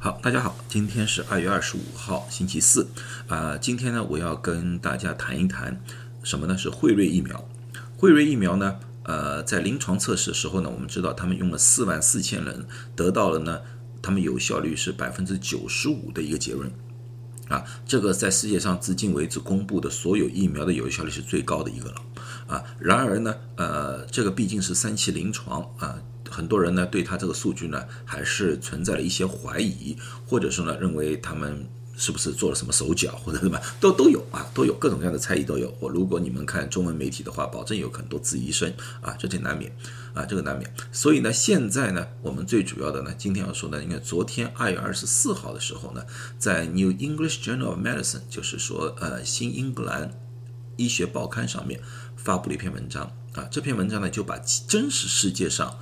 好，大家好，今天是二月二十五号，星期四。啊，今天呢，我要跟大家谈一谈什么呢？是辉瑞疫苗。辉瑞疫苗呢，呃，在临床测试的时候呢，我们知道他们用了四万四千人，得到了呢，他们有效率是百分之九十五的一个结论。啊，这个在世界上至今为止公布的所有疫苗的有效率是最高的一个了。啊，然而呢，呃，这个毕竟是三期临床啊。很多人呢对他这个数据呢还是存在了一些怀疑，或者说呢认为他们是不是做了什么手脚或者什么都都有啊，都有各种各样的猜疑都有。我如果你们看中文媒体的话，保证有很多质疑声啊，这挺难免啊，这个难免。所以呢，现在呢，我们最主要的呢，今天要说呢，应该昨天二月二十四号的时候呢，在 New English Journal of Medicine，就是说呃新英格兰医学报刊上面发布了一篇文章啊，这篇文章呢就把真实世界上。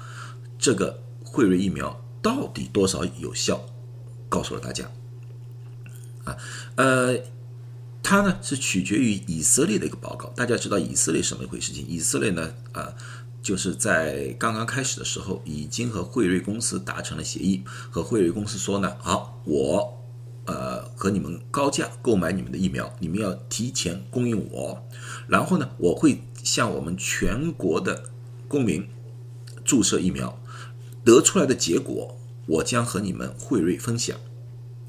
这个辉瑞疫苗到底多少有效？告诉了大家啊，呃，它呢是取决于以色列的一个报告。大家知道以色列什么一回事？情以色列呢啊，就是在刚刚开始的时候，已经和辉瑞公司达成了协议，和辉瑞公司说呢，好，我呃和你们高价购买你们的疫苗，你们要提前供应我，然后呢，我会向我们全国的公民注射疫苗。得出来的结果，我将和你们汇瑞分享，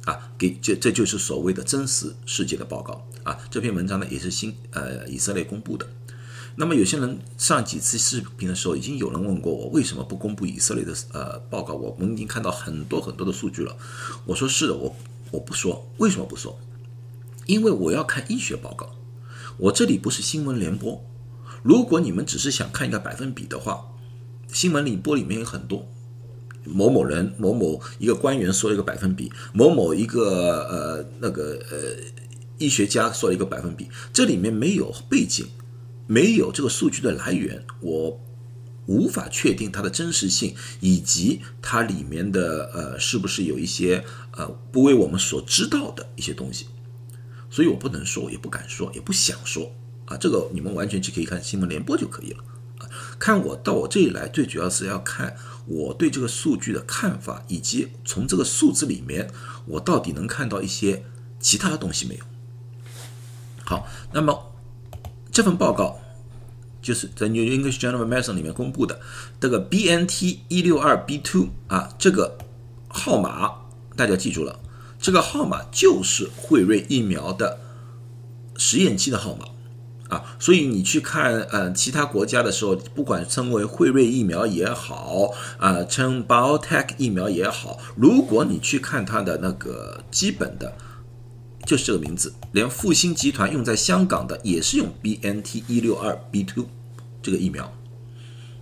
啊，给这这就是所谓的真实世界的报告啊。这篇文章呢也是新呃以色列公布的。那么有些人上几次视频的时候，已经有人问过我，为什么不公布以色列的呃报告？我们已经看到很多很多的数据了。我说是的，我我不说，为什么不说？因为我要看医学报告，我这里不是新闻联播。如果你们只是想看一个百分比的话，新闻里播里面有很多。某某人、某某一个官员说了一个百分比，某某一个呃那个呃医学家说了一个百分比，这里面没有背景，没有这个数据的来源，我无法确定它的真实性，以及它里面的呃是不是有一些呃不为我们所知道的一些东西，所以我不能说，也不敢说，也不想说啊，这个你们完全就可以看新闻联播就可以了，看我到我这里来，最主要是要看。我对这个数据的看法，以及从这个数字里面，我到底能看到一些其他的东西没有？好，那么这份报告就是在《New English Journal Medicine》里面公布的这个 BNT 一六二 B two 啊，这个号码大家记住了，这个号码就是辉瑞疫苗的实验期的号码。啊，所以你去看呃其他国家的时候，不管称为辉瑞疫苗也好，啊称 BioTech 疫苗也好，如果你去看它的那个基本的，就是这个名字，连复星集团用在香港的也是用 BNT 一六二 B two 这个疫苗，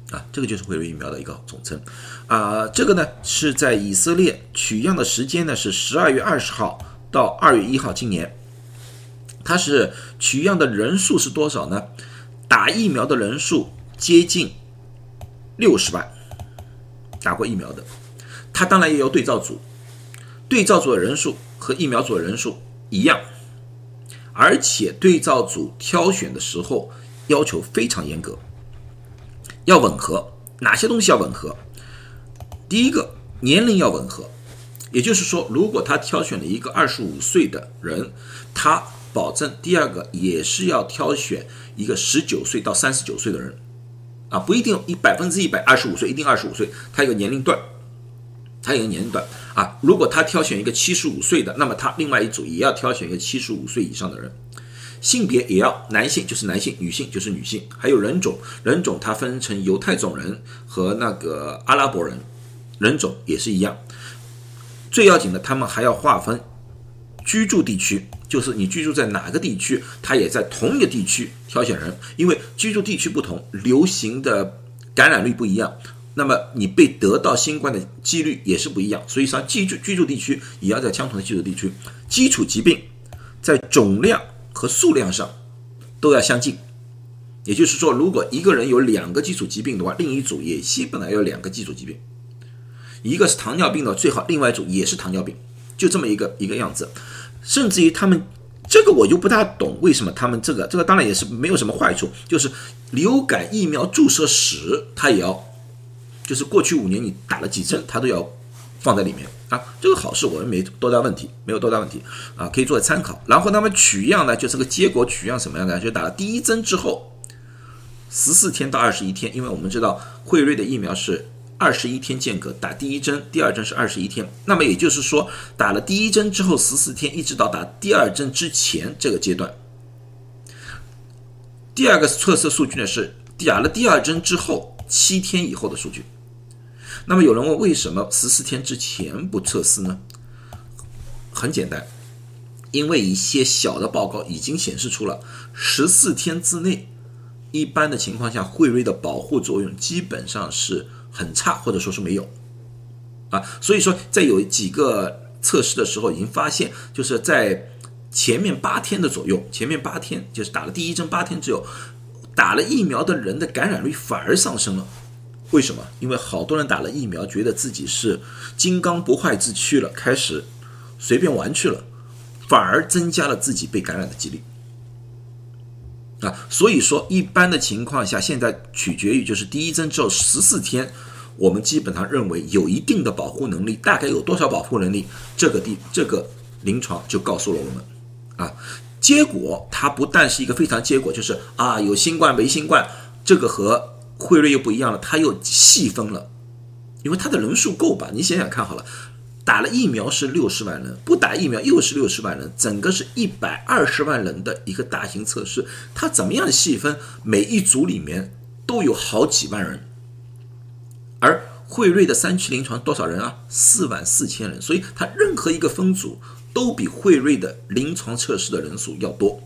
啊，这个就是辉瑞疫苗的一个总称，啊，这个呢是在以色列取样的时间呢是十二月二十号到二月一号，今年。它是取样的人数是多少呢？打疫苗的人数接近六十万，打过疫苗的。它当然也有对照组，对照组的人数和疫苗组的人数一样，而且对照组挑选的时候要求非常严格，要吻合。哪些东西要吻合？第一个，年龄要吻合，也就是说，如果他挑选了一个二十五岁的人，他保证第二个也是要挑选一个十九岁到三十九岁的人，啊，不一定一百分之一百二十五岁，一定二十五岁，他有个年龄段，他有个年龄段啊。如果他挑选一个七十五岁的，那么他另外一组也要挑选一个七十五岁以上的人，性别也要男性就是男性，女性就是女性，还有人种，人种它分成犹太种人和那个阿拉伯人，人种也是一样。最要紧的，他们还要划分居住地区。就是你居住在哪个地区，他也在同一个地区挑选人，因为居住地区不同，流行的感染率不一样，那么你被得到新冠的几率也是不一样。所以说，居住居住地区也要在相同的居住地区，基础疾病在总量和数量上都要相近。也就是说，如果一个人有两个基础疾病的话，另一组也基本上有两个基础疾病，一个是糖尿病的，最好另外一组也是糖尿病，就这么一个一个样子。甚至于他们这个我就不大懂，为什么他们这个这个当然也是没有什么坏处，就是流感疫苗注射史，他也要，就是过去五年你打了几针，他都要放在里面啊，这个好事我们没多大问题，没有多大问题啊，可以作为参考。然后他们取样呢，就是个结果取样什么样的？就打了第一针之后十四天到二十一天，因为我们知道辉瑞的疫苗是二十一天间隔打第一针，第二针是二十一天，那么也就是说打了第一针之后十四天，一直到打第二针之前这个阶段。第二个测试数据呢是打了第二针之后七天以后的数据。那么有人问，为什么十四天之前不测试呢？很简单，因为一些小的报告已经显示出了十四天之内，一般的情况下，辉瑞的保护作用基本上是很差，或者说是没有啊。所以说，在有几个测试的时候，已经发现，就是在前面八天的左右，前面八天就是打了第一针八天之后，打了疫苗的人的感染率反而上升了。为什么？因为好多人打了疫苗，觉得自己是金刚不坏之躯了，开始随便玩去了，反而增加了自己被感染的几率啊。所以说，一般的情况下，现在取决于就是第一针之后十四天，我们基本上认为有一定的保护能力，大概有多少保护能力？这个地这个临床就告诉了我们啊。结果它不但是一个非常结果，就是啊有新冠没新冠，这个和。辉瑞又不一样了，它又细分了，因为它的人数够吧？你想想看好了，打了疫苗是六十万人，不打疫苗又是六十万人，整个是一百二十万人的一个大型测试，它怎么样细分？每一组里面都有好几万人，而辉瑞的三期临床多少人啊？四万四千人，所以它任何一个分组都比辉瑞的临床测试的人数要多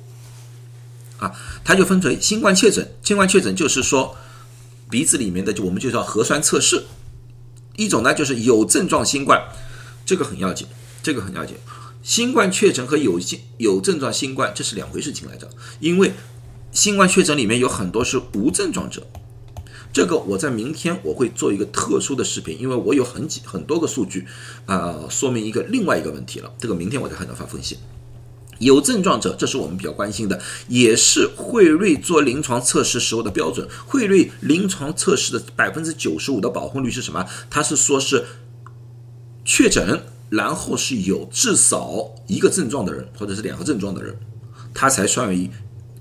啊！它就分为新冠确诊，新冠确诊就是说。鼻子里面的就我们就叫核酸测试，一种呢就是有症状新冠，这个很要紧，这个很要紧。新冠确诊和有新有症状新冠这是两回事情来着，因为新冠确诊里面有很多是无症状者，这个我在明天我会做一个特殊的视频，因为我有很几很多个数据啊，说明一个另外一个问题了，这个明天我再和大家发分析。有症状者，这是我们比较关心的，也是惠瑞做临床测试时候的标准。惠瑞临床测试的百分之九十五的保护率是什么？它是说是确诊，然后是有至少一个症状的人，或者是两个症状的人，他才算为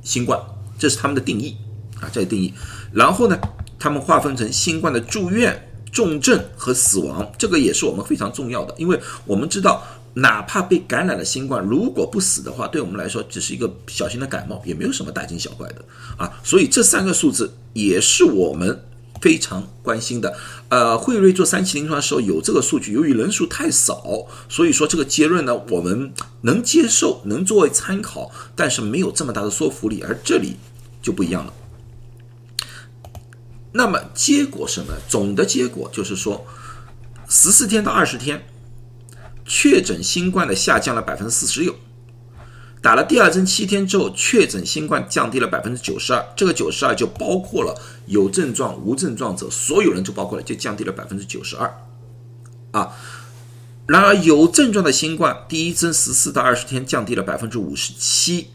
新冠，这是他们的定义啊，这是定义。然后呢，他们划分成新冠的住院、重症和死亡，这个也是我们非常重要的，因为我们知道。哪怕被感染了新冠，如果不死的话，对我们来说只是一个小型的感冒，也没有什么大惊小怪的啊。所以这三个数字也是我们非常关心的。呃，辉瑞做三期临床的时候有这个数据，由于人数太少，所以说这个结论呢，我们能接受，能作为参考，但是没有这么大的说服力。而这里就不一样了。那么结果什么？总的结果就是说，十四天到二十天。确诊新冠的下降了百分之四十六，打了第二针七天之后，确诊新冠降低了百分之九十二。这个九十二就包括了有症状、无症状者，所有人就包括了，就降低了百分之九十二。啊，然而有症状的新冠，第一针十四到二十天降低了百分之五十七，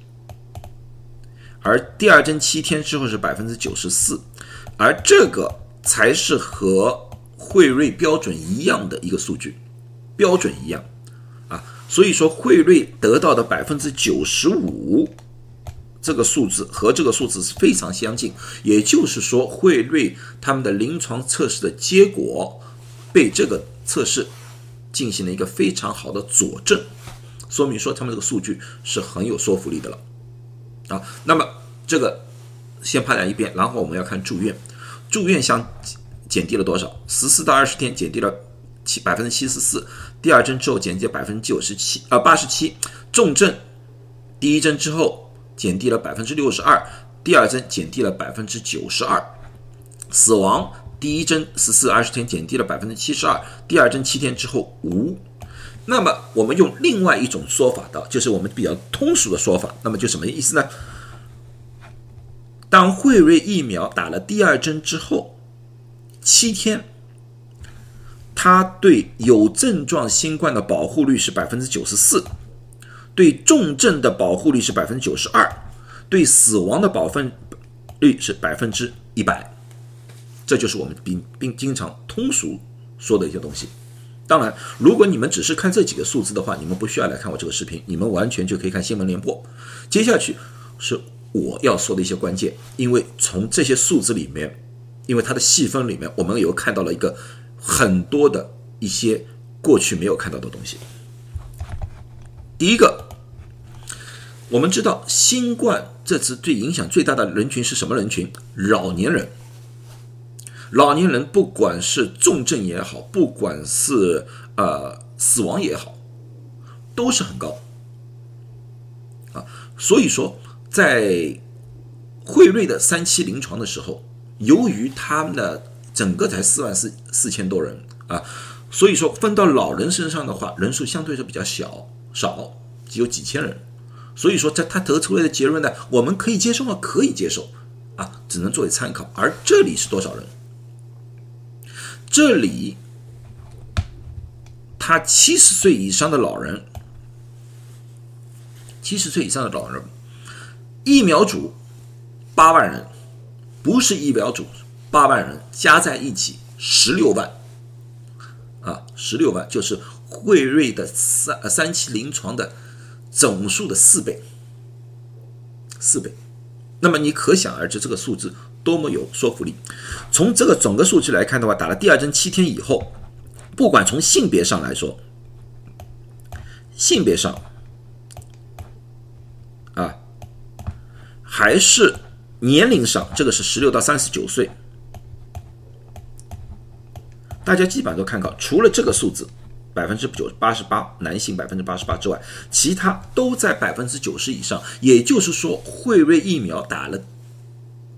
而第二针七天之后是百分之九十四，而这个才是和辉瑞标准一样的一个数据。标准一样，啊，所以说辉瑞得到的百分之九十五这个数字和这个数字是非常相近，也就是说辉瑞他们的临床测试的结果被这个测试进行了一个非常好的佐证，说明说他们这个数据是很有说服力的了，啊，那么这个先判在一边，然后我们要看住院，住院相减低了多少？十四到二十天减低了。七百分之七十四，第二针之后减低百分之九十七，呃八十七，重症第一针之后减低了百分之六十二，第二针减低了百分之九十二，死亡第一针十四二十天减低了百分之七十二，第二针七天之后无。那么我们用另外一种说法的，就是我们比较通俗的说法，那么就什么意思呢？当辉瑞疫苗打了第二针之后，七天。它对有症状新冠的保护率是百分之九十四，对重症的保护率是百分之九十二，对死亡的保分率是百分之一百。这就是我们并并经常通俗说的一些东西当然，如果你们只是看这几个数字的话，你们不需要来看我这个视频，你们完全就可以看新闻联播。接下去是我要说的一些关键，因为从这些数字里面，因为它的细分里面，我们有看到了一个很多的一些过去没有看到的东西。第一个，我们知道新冠这次对影响最大的人群是什么人群？老年人。老年人不管是重症也好，不管是呃死亡也好，都是很高啊。所以说，在辉瑞的三期临床的时候，由于他们的整个才四万四四千多人啊，所以说分到老人身上的话，人数相对是比较小少，只有几千人。所以说，在他得出来的结论呢，我们可以接受吗？可以接受啊，只能作为参考。而这里是多少人？这里，他七十岁以上的老人，七十岁以上的老人，疫苗组八万人，不是疫苗组八万人加在一起十六万，啊，十六万就是惠瑞的三三期临床的总数的四倍，四倍。那么你可想而知这个数字。多么有说服力！从这个整个数据来看的话，打了第二针七天以后，不管从性别上来说，性别上啊，还是年龄上，这个是十六到三十九岁，大家基本上都看到，除了这个数字百分之九八十八男性百分之八十八之外，其他都在百分之九十以上。也就是说，辉瑞疫苗打了。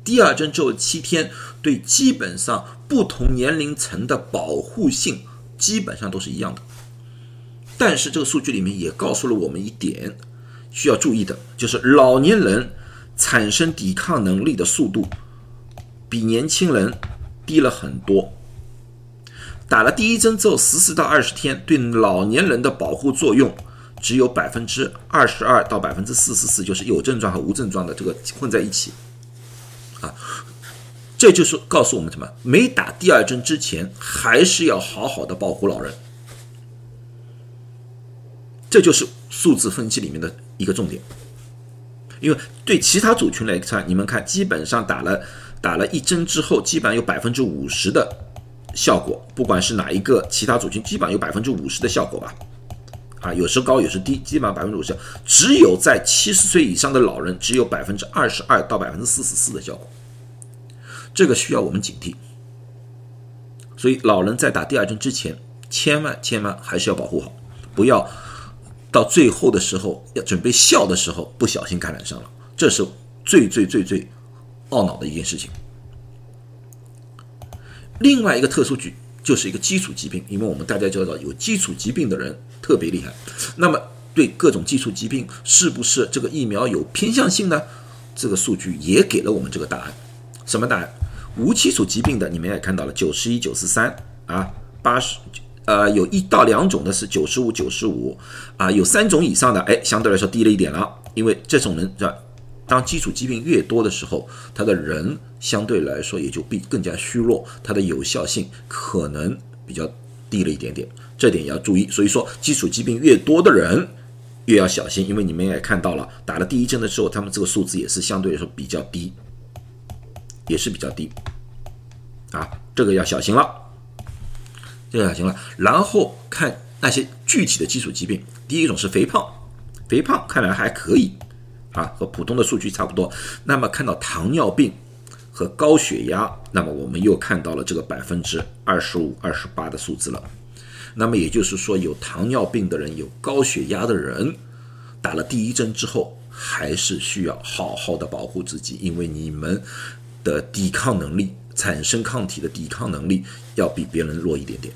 第二针之后七天，对基本上不同年龄层的保护性基本上都是一样的。但是这个数据里面也告诉了我们一点需要注意的，就是老年人产生抵抗能力的速度比年轻人低了很多。打了第一针之后十四到二十天，对老年人的保护作用只有百分之二十二到百分之四十四，就是有症状和无症状的这个混在一起。啊，这就是告诉我们什么？没打第二针之前，还是要好好的保护老人。这就是数字分析里面的一个重点。因为对其他组群来看，你们看，基本上打了打了一针之后，基本上有百分之五十的效果。不管是哪一个其他组群，基本上有百分之五十的效果吧。啊，有时高，有时低，基本上百分之五十。只有在七十岁以上的老人，只有百分之二十二到百分之四十四的效果。这个需要我们警惕。所以，老人在打第二针之前，千万千万还是要保护好，不要到最后的时候要准备笑的时候，不小心感染上了，这是最最最最懊恼的一件事情。另外一个特殊局。就是一个基础疾病，因为我们大家知道有基础疾病的人特别厉害。那么对各种基础疾病，是不是这个疫苗有偏向性呢？这个数据也给了我们这个答案。什么答案？无基础疾病的，你们也看到了，九十一、九十三啊，八十，呃，有一到两种的是九十五、九十五啊，有三种以上的，哎，相对来说低了一点了，因为这种人是吧？当基础疾病越多的时候，他的人相对来说也就比更加虚弱，它的有效性可能比较低了一点点，这点也要注意。所以说，基础疾病越多的人越要小心，因为你们也看到了，打了第一针的时候，他们这个数字也是相对来说比较低，也是比较低啊，这个要小心了，这个小心了。然后看那些具体的基础疾病，第一种是肥胖，肥胖看来还可以。啊，和普通的数据差不多。那么看到糖尿病和高血压，那么我们又看到了这个百分之二十五、二十八的数字了。那么也就是说，有糖尿病的人、有高血压的人，打了第一针之后，还是需要好好的保护自己，因为你们的抵抗能力、产生抗体的抵抗能力要比别人弱一点点。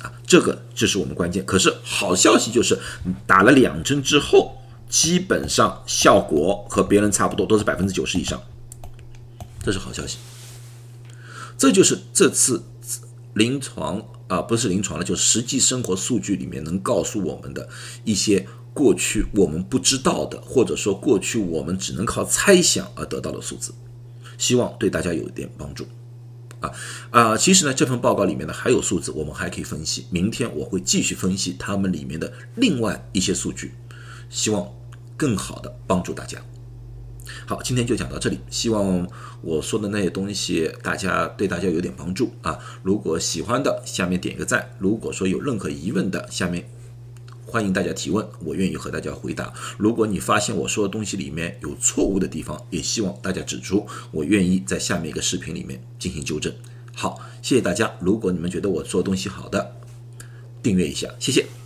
啊，这个这是我们关键。可是好消息就是，打了两针之后。基本上效果和别人差不多，都是百分之九十以上，这是好消息。这就是这次临床啊，不是临床了，就实际生活数据里面能告诉我们的一些过去我们不知道的，或者说过去我们只能靠猜想而得到的数字，希望对大家有一点帮助。啊啊，其实呢，这份报告里面呢还有数字，我们还可以分析。明天我会继续分析他们里面的另外一些数据，希望更好的帮助大家。好，今天就讲到这里，希望我说的那些东西大家对大家有点帮助啊。如果喜欢的，下面点个赞；如果说有任何疑问的，下面。欢迎大家提问，我愿意和大家回答。如果你发现我说的东西里面有错误的地方，也希望大家指出，我愿意在下面一个视频里面进行纠正。好，谢谢大家。如果你们觉得我做东西好的，订阅一下，谢谢。